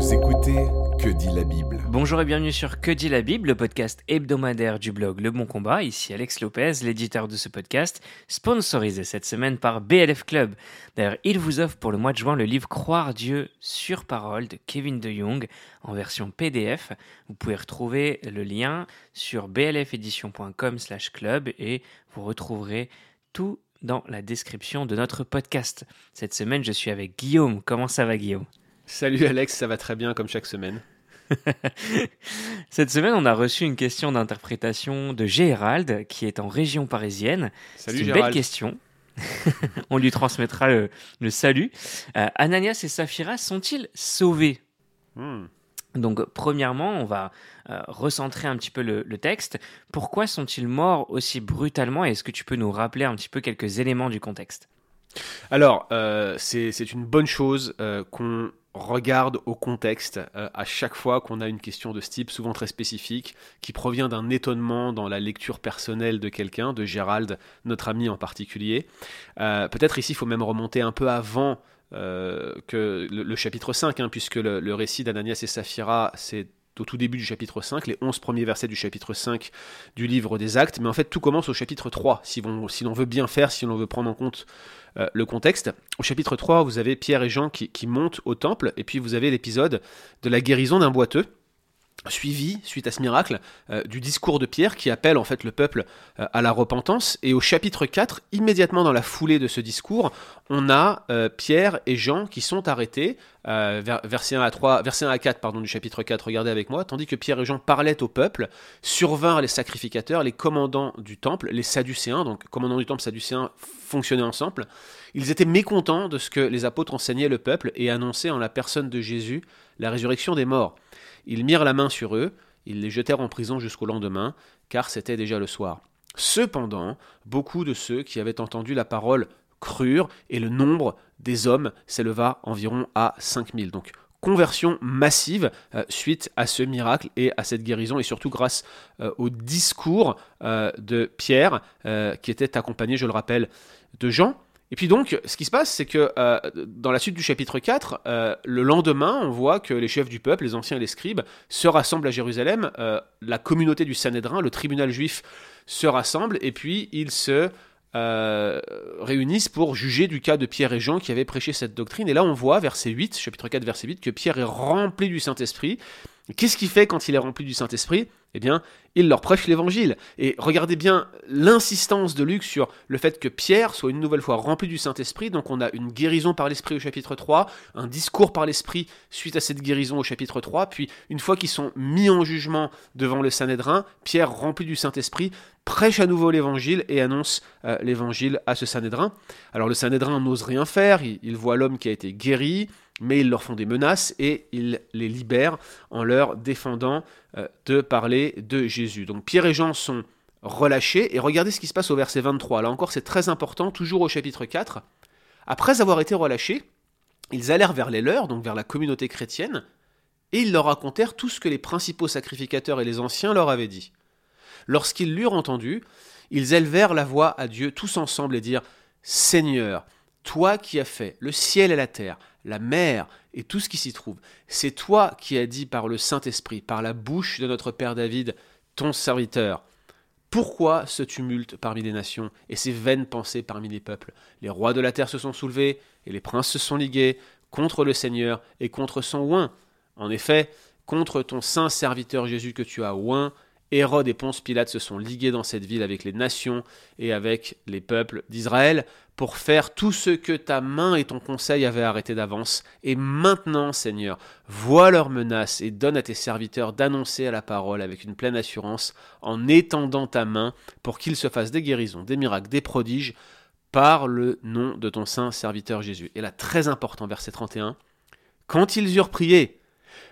Vous écoutez Que dit la Bible Bonjour et bienvenue sur Que dit la Bible, le podcast hebdomadaire du blog Le Bon Combat. Ici Alex Lopez, l'éditeur de ce podcast, sponsorisé cette semaine par BLF Club. D'ailleurs, il vous offre pour le mois de juin le livre Croire Dieu sur parole de Kevin de Jong en version PDF. Vous pouvez retrouver le lien sur blfedition.com/club et vous retrouverez tout dans la description de notre podcast. Cette semaine, je suis avec Guillaume. Comment ça va, Guillaume? Salut Alex, ça va très bien comme chaque semaine. Cette semaine, on a reçu une question d'interprétation de Gérald, qui est en région parisienne. Salut C'est une Gérald. belle question. on lui transmettra le, le salut. Euh, Ananias et Saphira sont-ils sauvés? Hmm. Donc, premièrement, on va euh, recentrer un petit peu le, le texte. Pourquoi sont-ils morts aussi brutalement? Et est-ce que tu peux nous rappeler un petit peu quelques éléments du contexte? Alors, euh, c'est c'est une bonne chose euh, qu'on regarde au contexte euh, à chaque fois qu'on a une question de ce type, souvent très spécifique, qui provient d'un étonnement dans la lecture personnelle de quelqu'un, de Gérald, notre ami en particulier. Euh, Peut-être ici, il faut même remonter un peu avant euh, que le, chapitre 5, hein, puisque le, le récit d'Ananias et Saphira, c'est au tout début du chapitre 5, les 11 premiers versets du chapitre 5 du livre des Actes, mais en fait tout commence au chapitre 3, si l'on veut bien faire, si l'on veut prendre en compte euh, le contexte. Au chapitre 3, vous avez Pierre et Jean qui montent au temple, et puis vous avez l'épisode de la guérison d'un boiteux, suivi, suite à ce miracle, euh, du discours de Pierre qui appelle en fait le peuple euh, à la repentance. Et au chapitre 4, immédiatement dans la foulée de ce discours, on a euh, Pierre et Jean qui sont arrêtés, vers- verset 1 à 3, verset 1 à 4 pardon, du chapitre 4, regardez avec moi, tandis que Pierre et Jean parlaient au peuple, survinrent les sacrificateurs, les commandants du temple, les sadducéens, donc commandants du temple, sadducéens fonctionnaient ensemble. Ils étaient mécontents de ce que les apôtres enseignaient le peuple et annonçaient en la personne de Jésus la résurrection des morts. Ils mirent la main sur eux, ils les jetèrent en prison jusqu'au lendemain, car c'était déjà le soir. Cependant, beaucoup de ceux qui avaient entendu la parole crurent, et le nombre des hommes s'éleva environ à 5000. Donc, conversion massive euh, suite à ce miracle et à cette guérison, et surtout grâce euh, au discours euh, de Pierre, qui était accompagné, je le rappelle, de Jean. Et puis donc, ce qui se passe, c'est que euh, dans la suite du chapitre 4, euh, le lendemain, on voit que les chefs du peuple, les anciens et les scribes, se rassemblent à Jérusalem. Euh, la communauté du Sanhédrin, le tribunal juif, se rassemble et puis ils se réunissent pour juger du cas de Pierre et Jean qui avaient prêché cette doctrine. Et là, on voit, verset 8, chapitre 4, verset 8, que Pierre est rempli du Saint-Esprit. Qu'est-ce qu'il fait quand il est rempli du Saint-Esprit? Eh bien, il leur prêche l'évangile. Et regardez bien l'insistance de Luc sur le fait que Pierre soit une nouvelle fois rempli du Saint-Esprit. Donc on a une guérison par l'Esprit au chapitre 3, un discours par l'Esprit suite à cette guérison au chapitre 3, puis une fois qu'ils sont mis en jugement devant le Sanhédrin, Pierre rempli du Saint-Esprit prêche à nouveau l'évangile et annonce euh, l'évangile à ce Sanhédrin. Alors le Sanhédrin n'ose rien faire, il voit l'homme qui a été guéri, mais ils leur font des menaces et ils les libèrent en leur défendant euh, de parler de Jésus. Donc Pierre et Jean sont relâchés et regardez ce qui se passe au verset 23. Là encore c'est très important, toujours au chapitre 4. Après avoir été relâchés, ils allèrent vers les leurs, donc vers la communauté chrétienne, et ils leur racontèrent tout ce que les principaux sacrificateurs et les anciens leur avaient dit. Lorsqu'ils l'eurent entendu, ils élevèrent la voix à Dieu tous ensemble et dirent Seigneur, toi qui as fait le ciel et la terre, la mer et tout ce qui s'y trouve, c'est toi qui as dit par le Saint-Esprit, par la bouche de notre Père David, ton serviteur. Pourquoi ce tumulte parmi les nations et ces vaines pensées parmi les peuples? Les rois de la terre se sont soulevés et les princes se sont ligués contre le Seigneur et contre son oint. En effet, contre ton saint serviteur Jésus que tu as oint, Hérode et Ponce Pilate se sont ligués dans cette ville avec les nations et avec les peuples d'Israël pour faire tout ce que ta main et ton conseil avaient arrêté d'avance. Et maintenant, Seigneur, vois leurs menaces et donne à tes serviteurs d'annoncer à la parole avec une pleine assurance en étendant ta main pour qu'ils se fassent des guérisons, des miracles, des prodiges par le nom de ton saint serviteur Jésus. Et là, très important, verset 31, quand ils eurent prié,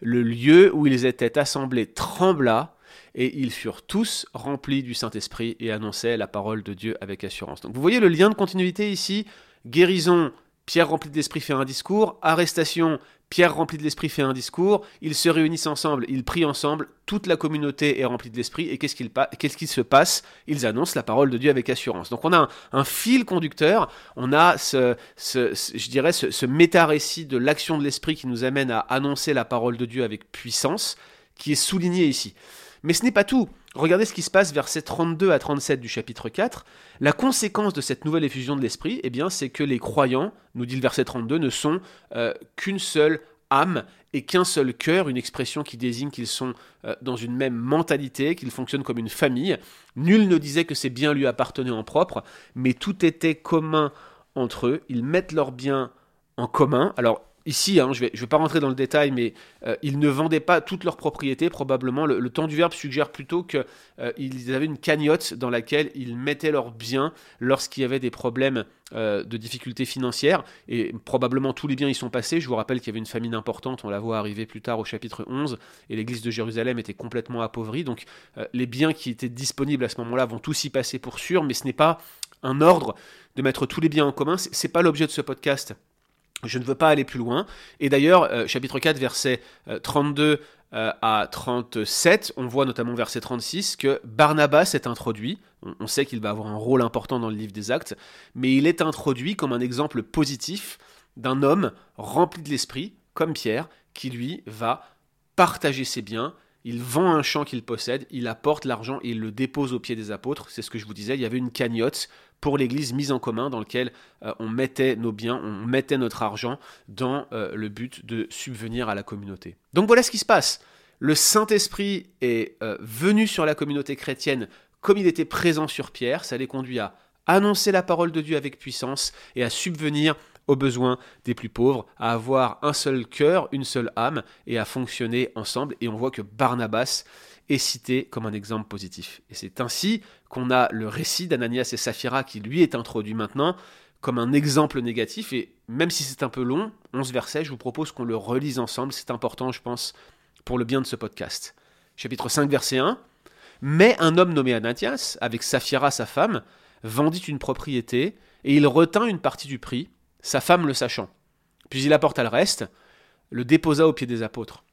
le lieu où ils étaient assemblés trembla, et ils furent tous remplis du Saint-Esprit et annonçaient la parole de Dieu avec assurance. Donc vous voyez le lien de continuité ici, guérison Pierre rempli de l'esprit fait un discours, arrestation, Pierre rempli de l'esprit fait un discours, ils se réunissent ensemble, ils prient ensemble, toute la communauté est remplie de l'esprit, et qu'est-ce qu'il se passe? Ils annoncent la parole de Dieu avec assurance. Donc on a un, fil conducteur, on a ce, je dirais ce, ce méta-récit de l'action de l'esprit qui nous amène à annoncer la parole de Dieu avec puissance, qui est souligné ici. Mais ce n'est pas tout. Regardez ce qui se passe versets 32 à 37 du chapitre 4. La conséquence de cette nouvelle effusion de l'esprit, eh bien, c'est que les croyants, nous dit le verset 32, ne sont euh, qu'une seule âme et qu'un seul cœur, une expression qui désigne qu'ils sont euh, dans une même mentalité, qu'ils fonctionnent comme une famille. Nul ne disait que ces biens lui appartenaient en propre, mais tout était commun entre eux. Ils mettent leurs biens en commun. Alors, Ici, hein, je ne vais, pas rentrer dans le détail, mais euh, ils ne vendaient pas toutes leurs propriétés, probablement. Le, temps du verbe suggère plutôt qu'ils euh, avaient une cagnotte dans laquelle ils mettaient leurs biens lorsqu'il y avait des problèmes euh, de difficultés financières. Et probablement tous les biens y sont passés. Je vous rappelle qu'il y avait une famine importante, on la voit arriver plus tard au chapitre 11, et l'église de Jérusalem était complètement appauvrie. Donc les biens qui étaient disponibles à ce moment-là vont tous y passer pour sûr, mais ce n'est pas un ordre de mettre tous les biens en commun. Ce n'est pas l'objet de ce podcast. Je ne veux pas aller plus loin. Et d'ailleurs, euh, chapitre 4, versets 32 euh, à 37, on voit notamment verset 36 que Barnabas est introduit. On, sait qu'il va avoir un rôle important dans le livre des actes, mais il est introduit comme un exemple positif d'un homme rempli de l'esprit, comme Pierre, qui lui va partager ses biens, il vend un champ qu'il possède, il apporte l'argent et il le dépose aux pieds des apôtres. C'est ce que je vous disais, il y avait une cagnotte l'Église mise en commun dans laquelle euh, on mettait nos biens, on mettait notre argent dans euh, le but de subvenir à la communauté. Donc voilà ce qui se passe. Le Saint-Esprit est euh, venu sur la communauté chrétienne comme il était présent sur Pierre, ça les conduit à annoncer la parole de Dieu avec puissance et à subvenir aux besoins des plus pauvres, à avoir un seul cœur, une seule âme et à fonctionner ensemble. Et on voit que Barnabas est cité comme un exemple positif. Et c'est ainsi qu'on a le récit d'Ananias et Saphira qui lui est introduit maintenant comme un exemple négatif. Et même si c'est un peu long, 11 versets, je vous propose qu'on le relise ensemble. C'est important, je pense, pour le bien de ce podcast. Chapitre 5, verset 1. Mais un homme nommé Ananias, avec Saphira sa femme, vendit une propriété et il retint une partie du prix, sa femme le sachant. Puis il apporta le reste, le déposa aux pieds des apôtres.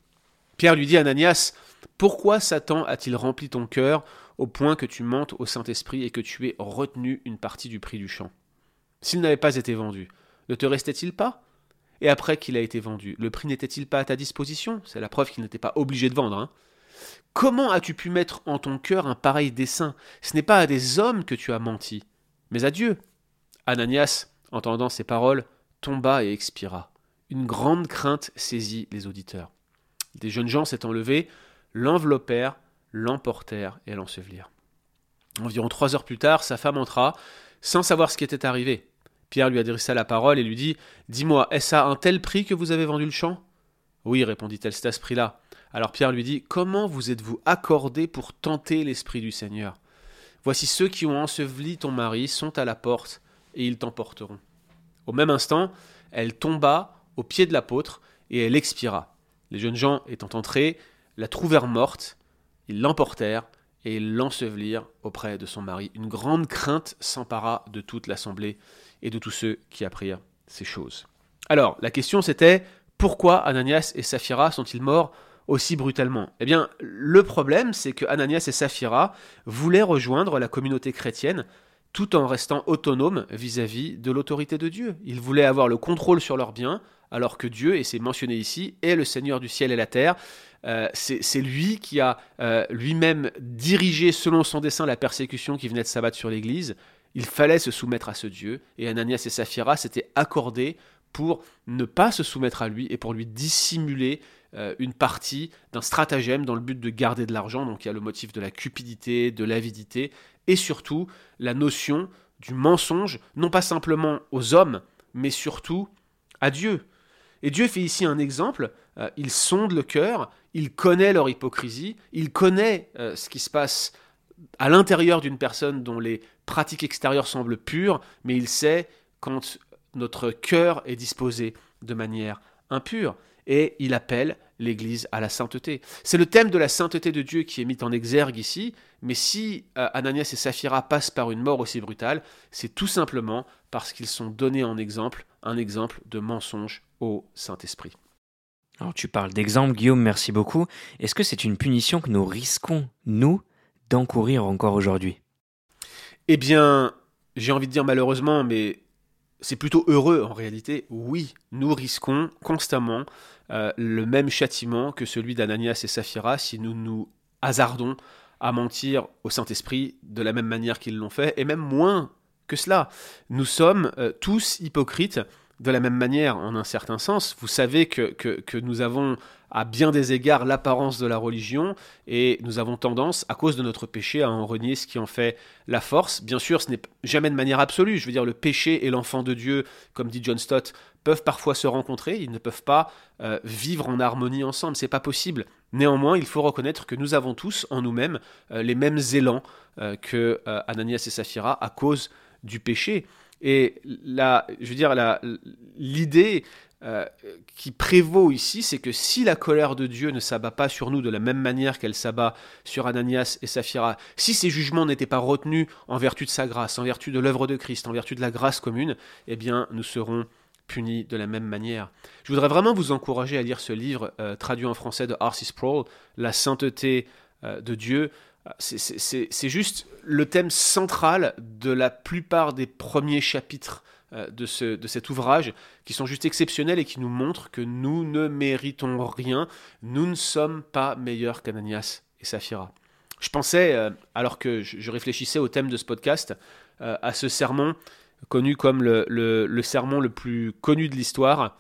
Pierre lui dit Ananias, pourquoi Satan a-t-il rempli ton cœur au point que tu mentes au Saint-Esprit et que tu aies retenu une partie du prix du champ? S'il n'avait pas été vendu, ne te restait-il pas? Et après qu'il a été vendu, le prix n'était-il pas à ta disposition? C'est la preuve qu'il n'était pas obligé de vendre. Hein. Comment as-tu pu mettre en ton cœur un pareil dessein? Ce n'est pas à des hommes que tu as menti, mais à Dieu. Ananias, entendant ces paroles, tomba et expira. Une grande crainte saisit les auditeurs. Des jeunes gens s'étant levés, l'enveloppèrent, l'emportèrent et l'ensevelirent. Environ trois heures plus tard, sa femme entra, sans savoir ce qui était arrivé. Pierre lui adressa la parole et lui dit Dis-moi, est-ce à un tel prix que vous avez vendu le champ? Oui, répondit-elle, c'est à ce prix-là. Alors Pierre lui dit Comment vous êtes-vous accordé pour tenter l'Esprit du Seigneur? Voici ceux qui ont enseveli ton mari sont à la porte, et ils t'emporteront. Au même instant, elle tomba aux pieds de l'apôtre, et elle expira. Les jeunes gens étant entrés, la trouvèrent morte, ils l'emportèrent et l'ensevelirent auprès de son mari. Une grande crainte s'empara de toute l'assemblée et de tous ceux qui apprirent ces choses. Alors, la question c'était pourquoi Ananias et Saphira sont-ils morts aussi brutalement? Eh bien, le problème, c'est que Ananias et Saphira voulaient rejoindre la communauté chrétienne tout en restant autonomes vis-à-vis de l'autorité de Dieu. Ils voulaient avoir le contrôle sur leurs biens, alors que Dieu, et c'est mentionné ici, est le Seigneur du ciel et la terre. Euh, c'est lui qui a euh, lui-même dirigé selon son dessein la persécution qui venait de s'abattre sur l'Église. Il fallait se soumettre à ce Dieu, et Ananias et Saphira s'étaient accordés pour ne pas se soumettre à lui et pour lui dissimuler euh, une partie d'un stratagème dans le but de garder de l'argent. Donc il y a le motif de la cupidité, de l'avidité, et surtout la notion du mensonge, non pas simplement aux hommes, mais surtout à Dieu. Et Dieu fait ici un exemple, euh, il sonde le cœur, il connaît leur hypocrisie, il connaît euh, ce qui se passe à l'intérieur d'une personne dont les pratiques extérieures semblent pures, mais il sait quand notre cœur est disposé de manière impure, et il appelle l'Église à la sainteté. C'est le thème de la sainteté de Dieu qui est mis en exergue ici, mais si euh, Ananias et Saphira passent par une mort aussi brutale, c'est tout simplement parce qu'ils sont donnés en exemple un exemple de mensonge au Saint-Esprit. Alors tu parles d'exemple, Guillaume, merci beaucoup. Est-ce que c'est une punition que nous risquons, nous, d'encourir encore aujourd'hui? Eh bien, j'ai envie de dire malheureusement, mais c'est plutôt heureux en réalité. Oui, nous risquons constamment euh, le même châtiment que celui d'Ananias et Saphira si nous nous hasardons à mentir au Saint-Esprit de la même manière qu'ils l'ont fait, et même moins que cela. Nous sommes euh, tous hypocrites de la même manière, en un certain sens. Vous savez que, nous avons à bien des égards l'apparence de la religion et nous avons tendance, à cause de notre péché, à en renier ce qui en fait la force. Bien sûr, ce n'est jamais de manière absolue. Je veux dire, le péché et l'enfant de Dieu, comme dit John Stott, peuvent parfois se rencontrer. Ils ne peuvent pas euh, vivre en harmonie ensemble. C'est pas possible. Néanmoins, il faut reconnaître que nous avons tous en nous-mêmes euh, les mêmes élans euh, que Ananias et Saphira à cause du péché. Et la, je veux dire, l'idée euh, qui prévaut ici, c'est que si la colère de Dieu ne s'abat pas sur nous de la même manière qu'elle s'abat sur Ananias et Saphira, si ces jugements n'étaient pas retenus en vertu de sa grâce, en vertu de l'œuvre de Christ, en vertu de la grâce commune, eh bien, nous serons punis de la même manière. Je voudrais vraiment vous encourager à lire ce livre euh, traduit en français de Arcis Sproul, La sainteté euh, de Dieu. C'est juste le thème central de la plupart des premiers chapitres euh, de, ce, de cet ouvrage, qui sont juste exceptionnels et qui nous montrent que nous ne méritons rien, nous ne sommes pas meilleurs qu'Ananias et Saphira. Je pensais, euh, alors que je réfléchissais au thème de ce podcast, euh, à ce sermon connu comme le, le, sermon le plus connu de l'histoire,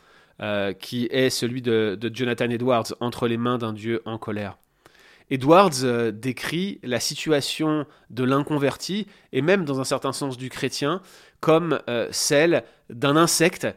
qui est celui de Jonathan Edwards, Entre les mains d'un Dieu en colère. Edwards euh, décrit la situation de l'inconverti, et même dans un certain sens du chrétien, comme euh, celle d'un insecte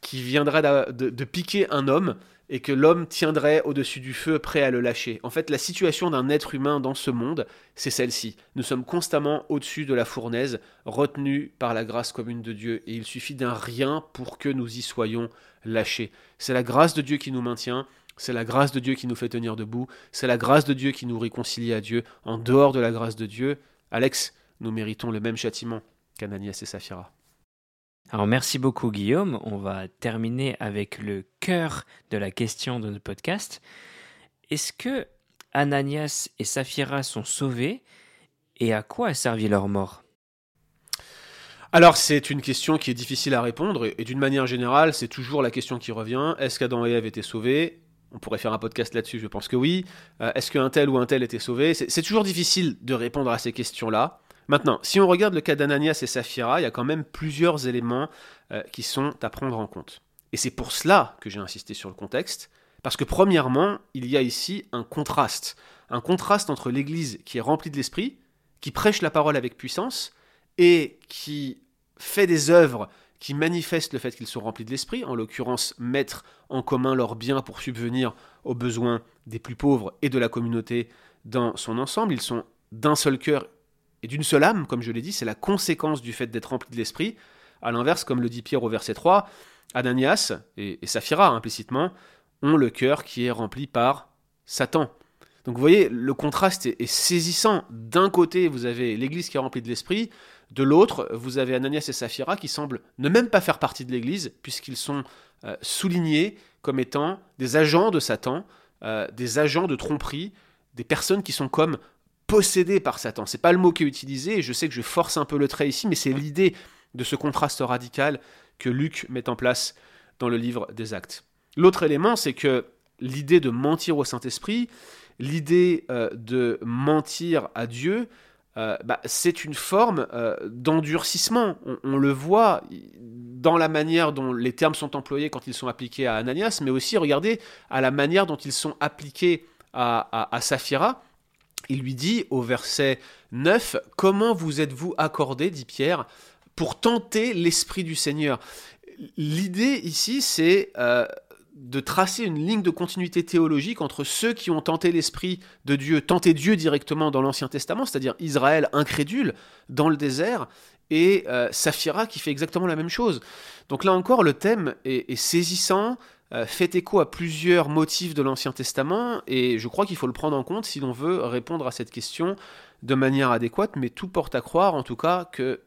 qui viendrait de, piquer un homme et que l'homme tiendrait au-dessus du feu prêt à le lâcher. En fait, la situation d'un être humain dans ce monde, c'est celle-ci. Nous sommes constamment au-dessus de la fournaise, retenus par la grâce commune de Dieu, et il suffit d'un rien pour que nous y soyons lâchés. C'est la grâce de Dieu qui nous maintient, c'est la grâce de Dieu qui nous fait tenir debout. C'est la grâce de Dieu qui nous réconcilie à Dieu. En dehors de la grâce de Dieu, Alex, nous méritons le même châtiment qu'Ananias et Saphira. Alors merci beaucoup Guillaume. On va terminer avec le cœur de la question de notre podcast. Est-ce que Ananias et Saphira sont sauvés et à quoi a servi leur mort? Alors c'est une question qui est difficile à répondre et d'une manière générale c'est toujours la question qui revient. Est-ce qu'Adam et Ève étaient sauvés? On pourrait faire un podcast là-dessus, je pense que oui. Euh, est-ce qu'un tel ou un tel était sauvé? C'est toujours difficile de répondre à ces questions-là. Maintenant, si on regarde le cas d'Ananias et Saphira, il y a quand même plusieurs éléments euh, qui sont à prendre en compte. Et c'est pour cela que j'ai insisté sur le contexte, parce que premièrement, il y a ici un contraste. Un contraste entre l'Église qui est remplie de l'Esprit, qui prêche la parole avec puissance, et qui fait des œuvres qui manifestent le fait qu'ils sont remplis de l'esprit, en l'occurrence mettre en commun leurs biens pour subvenir aux besoins des plus pauvres et de la communauté dans son ensemble. Ils sont d'un seul cœur et d'une seule âme, comme je l'ai dit, c'est la conséquence du fait d'être remplis de l'esprit. A l'inverse, comme le dit Pierre au verset 3, Ananias et, Saphira implicitement ont le cœur qui est rempli par Satan. Donc vous voyez, le contraste est saisissant. D'un côté, vous avez l'Église qui est remplie de l'esprit, de l'autre, vous avez Ananias et Saphira qui semblent ne même pas faire partie de l'Église, puisqu'ils sont euh, soulignés comme étant des agents de Satan, euh, des agents de tromperie, des personnes qui sont comme possédées par Satan. C'est pas le mot qui est utilisé, et je sais que je force un peu le trait ici, mais c'est l'idée de ce contraste radical que Luc met en place dans le livre des Actes. L'autre élément, c'est que l'idée de mentir au Saint-Esprit, l'idée euh, de mentir à Dieu, euh, bah, c'est une forme euh, d'endurcissement. On, le voit dans la manière dont les termes sont employés quand ils sont appliqués à Ananias, mais aussi regardez à la manière dont ils sont appliqués à, à, Saphira. Il lui dit au verset 9, Comment vous êtes-vous accordé, dit Pierre, pour tenter l'Esprit du Seigneur? L'idée ici, c'est euh, de tracer une ligne de continuité théologique entre ceux qui ont tenté l'Esprit de Dieu, tenté Dieu directement dans l'Ancien Testament, c'est-à-dire Israël incrédule dans le désert, et euh, Saphira qui fait exactement la même chose. Donc là encore, le thème est, saisissant, euh, fait écho à plusieurs motifs de l'Ancien Testament, et je crois qu'il faut le prendre en compte si l'on veut répondre à cette question de manière adéquate, mais tout porte à croire en tout cas que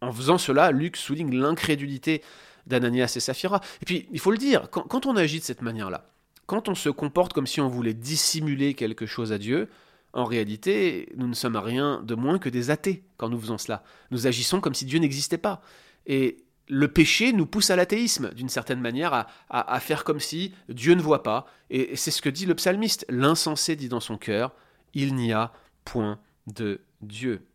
en faisant cela, Luc souligne l'incrédulité d'Ananias et Saphira. Et puis, il faut le dire, quand, quand on agit de cette manière-là, quand on se comporte comme si on voulait dissimuler quelque chose à Dieu, en réalité, nous ne sommes rien de moins que des athées quand nous faisons cela. Nous agissons comme si Dieu n'existait pas. Et le péché nous pousse à l'athéisme, d'une certaine manière, à, faire comme si Dieu ne voit pas. Et c'est ce que dit le psalmiste. L'insensé dit dans son cœur, il n'y a point de Dieu.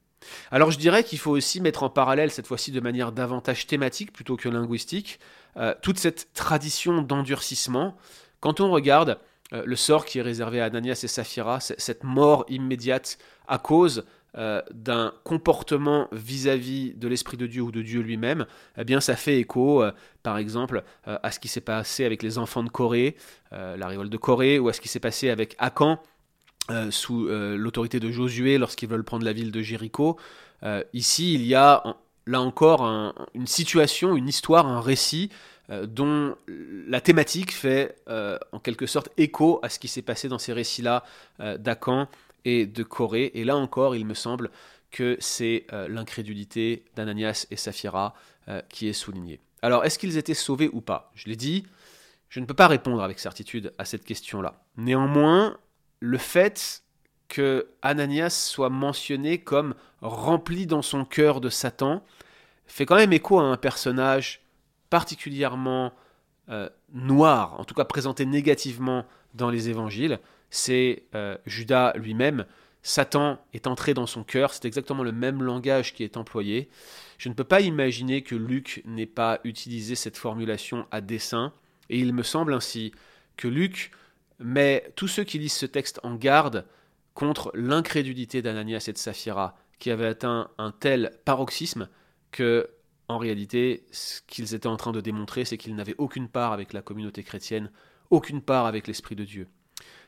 Alors je dirais qu'il faut aussi mettre en parallèle, cette fois-ci de manière davantage thématique plutôt que linguistique, euh, toute cette tradition d'endurcissement. Quand on regarde euh, le sort qui est réservé à Ananias et Saphira, cette mort immédiate à cause euh, d'un comportement vis-à-vis de l'Esprit de Dieu ou de Dieu lui-même, eh bien ça fait écho, par exemple, à ce qui s'est passé avec les enfants de Corée, la révolte de Corée, ou à ce qui s'est passé avec Akan, euh, sous euh, l'autorité de Josué lorsqu'ils veulent prendre la ville de Jéricho. Euh, ici, il y a là encore une situation, une histoire, un récit dont la thématique fait en quelque sorte écho à ce qui s'est passé dans ces récits-là d'Akan et de Corée. Et là encore, il me semble que c'est l'incrédulité d'Ananias et Saphira qui est soulignée. Alors, est-ce qu'ils étaient sauvés ou pas? Je l'ai dit, je ne peux pas répondre avec certitude à cette question-là. Néanmoins, le fait que Ananias soit mentionné comme rempli dans son cœur de Satan fait quand même écho à un personnage particulièrement euh, noir, en tout cas présenté négativement dans les évangiles. C'est euh, Judas lui-même. Satan est entré dans son cœur, c'est exactement le même langage qui est employé. Je ne peux pas imaginer que Luc n'ait pas utilisé cette formulation à dessein, et il me semble ainsi que Luc mais tous ceux qui lisent ce texte en garde contre l'incrédulité d'Ananias et de Saphira, qui avaient atteint un tel paroxysme que, en réalité, ce qu'ils étaient en train de démontrer, c'est qu'ils n'avaient aucune part avec la communauté chrétienne, aucune part avec l'Esprit de Dieu.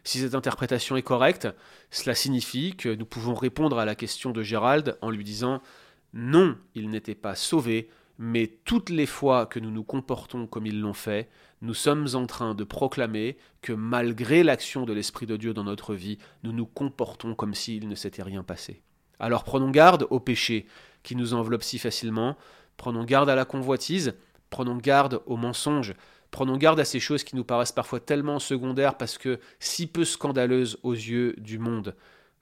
Si cette interprétation est correcte, cela signifie que nous pouvons répondre à la question de Gérald en lui disant non, il n'était pas sauvé, mais toutes les fois que nous nous comportons comme ils l'ont fait, nous sommes en train de proclamer que malgré l'action de l'Esprit de Dieu dans notre vie, nous nous comportons comme s'il ne s'était rien passé. Alors prenons garde au péché qui nous enveloppe si facilement, prenons garde à la convoitise, prenons garde aux mensonges, prenons garde à ces choses qui nous paraissent parfois tellement secondaires parce que si peu scandaleuses aux yeux du monde.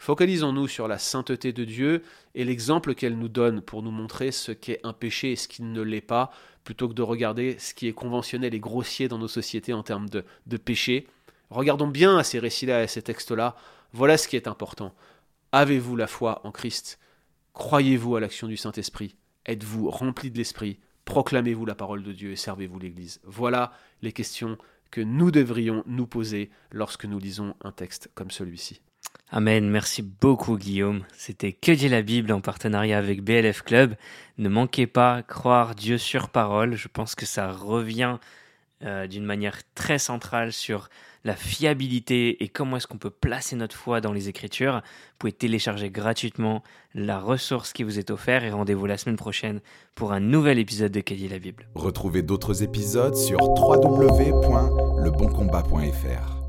Focalisons-nous sur la sainteté de Dieu et l'exemple qu'elle nous donne pour nous montrer ce qu'est un péché et ce qui ne l'est pas, plutôt que de regarder ce qui est conventionnel et grossier dans nos sociétés en termes de, de péché. Regardons bien à ces récits-là et à ces textes-là. Voilà ce qui est important. Avez-vous la foi en Christ? Croyez-vous à l'action du Saint-Esprit? Êtes-vous rempli de l'Esprit? Proclamez-vous la parole de Dieu et servez-vous l'Église Voilà les questions que nous devrions nous poser lorsque nous lisons un texte comme celui-ci. Amen, merci beaucoup Guillaume. C'était Que dit la Bible en partenariat avec BLF Club. Ne manquez pas, croire Dieu sur parole. Je pense que ça revient euh, d'une manière très centrale sur la fiabilité et comment est-ce qu'on peut placer notre foi dans les Écritures. Vous pouvez télécharger gratuitement la ressource qui vous est offerte et rendez-vous la semaine prochaine pour un nouvel épisode de Que dit la Bible. Retrouvez d'autres épisodes sur www.leboncombat.fr.